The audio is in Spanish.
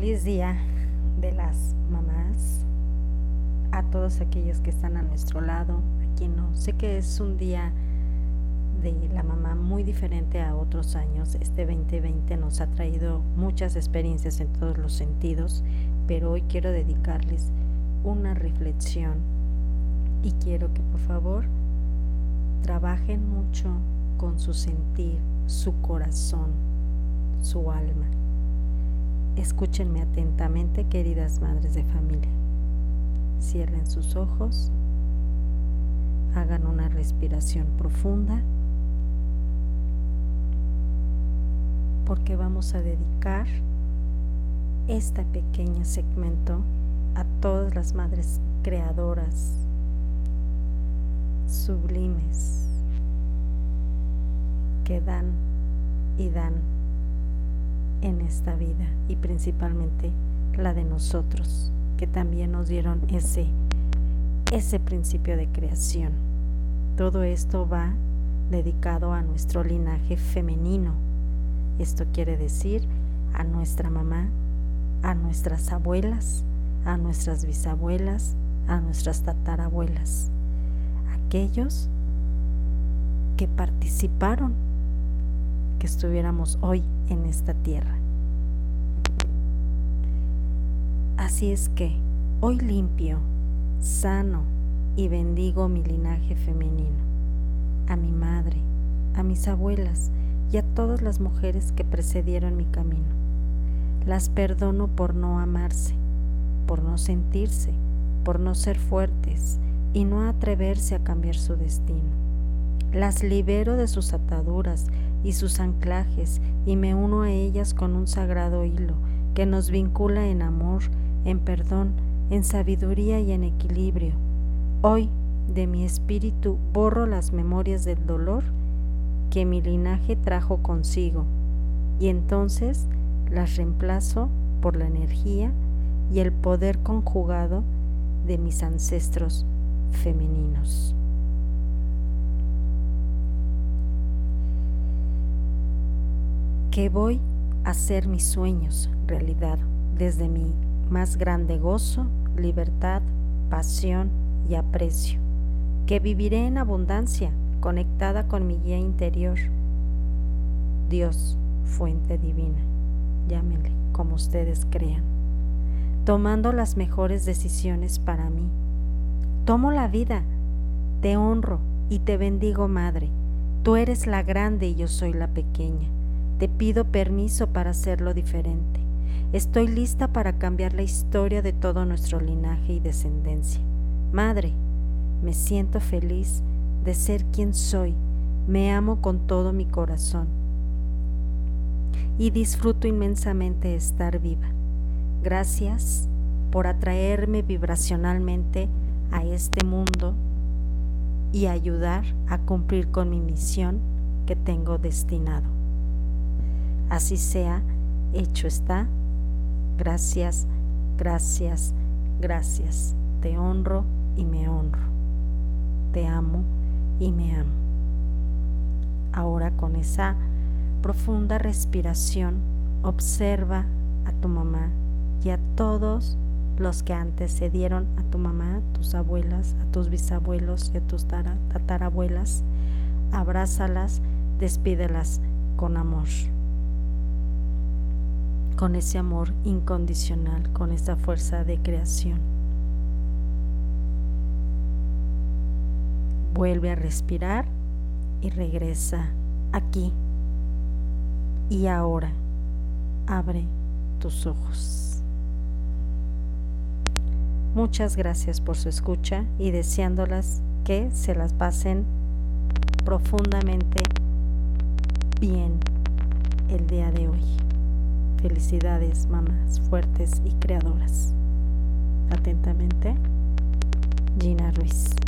Feliz día de las mamás, a todos aquellos que están a nuestro lado, a quien no. Sé que es un día de la mamá muy diferente a otros años. Este 2020 nos ha traído muchas experiencias en todos los sentidos, pero hoy quiero dedicarles una reflexión y quiero que por favor trabajen mucho con su sentir, su corazón, su alma. Escúchenme atentamente, queridas madres de familia. Cierren sus ojos, hagan una respiración profunda, porque vamos a dedicar este pequeño segmento a todas las madres creadoras, sublimes, que dan y dan en esta vida y principalmente la de nosotros, que también nos dieron ese, ese principio de creación. Todo esto va dedicado a nuestro linaje femenino. Esto quiere decir a nuestra mamá, a nuestras abuelas, a nuestras bisabuelas, a nuestras tatarabuelas, aquellos que participaron que estuviéramos hoy en esta tierra. Así es que hoy limpio, sano y bendigo mi linaje femenino, a mi madre, a mis abuelas y a todas las mujeres que precedieron mi camino. Las perdono por no amarse, por no sentirse, por no ser fuertes y no atreverse a cambiar su destino. Las libero de sus ataduras y sus anclajes y me uno a ellas con un sagrado hilo que nos vincula en amor, en perdón, en sabiduría y en equilibrio. Hoy de mi espíritu borro las memorias del dolor que mi linaje trajo consigo y entonces las reemplazo por la energía y el poder conjugado de mis ancestros femeninos. Que voy a hacer mis sueños realidad desde mi más grande gozo, libertad, pasión y aprecio, que viviré en abundancia conectada con mi guía interior, Dios, fuente divina, llámenle como ustedes crean, tomando las mejores decisiones para mí. Tomo la vida, te honro y te bendigo, Madre. Tú eres la grande y yo soy la pequeña. Te pido permiso para hacerlo diferente. Estoy lista para cambiar la historia de todo nuestro linaje y descendencia. Madre, me siento feliz de ser quien soy. Me amo con todo mi corazón. Y disfruto inmensamente estar viva. Gracias por atraerme vibracionalmente a este mundo y ayudar a cumplir con mi misión que tengo destinado. Así sea, hecho está. Gracias, gracias, gracias. Te honro y me honro. Te amo y me amo. Ahora con esa profunda respiración, observa a tu mamá y a todos los que antecedieron a tu mamá, a tus abuelas, a tus bisabuelos y a tus tatarabuelas. Abrázalas, despídelas con amor con ese amor incondicional, con esa fuerza de creación. Vuelve a respirar y regresa aquí y ahora. Abre tus ojos. Muchas gracias por su escucha y deseándolas que se las pasen profundamente bien el día de hoy. Felicidades, mamás fuertes y creadoras. Atentamente, Gina Ruiz.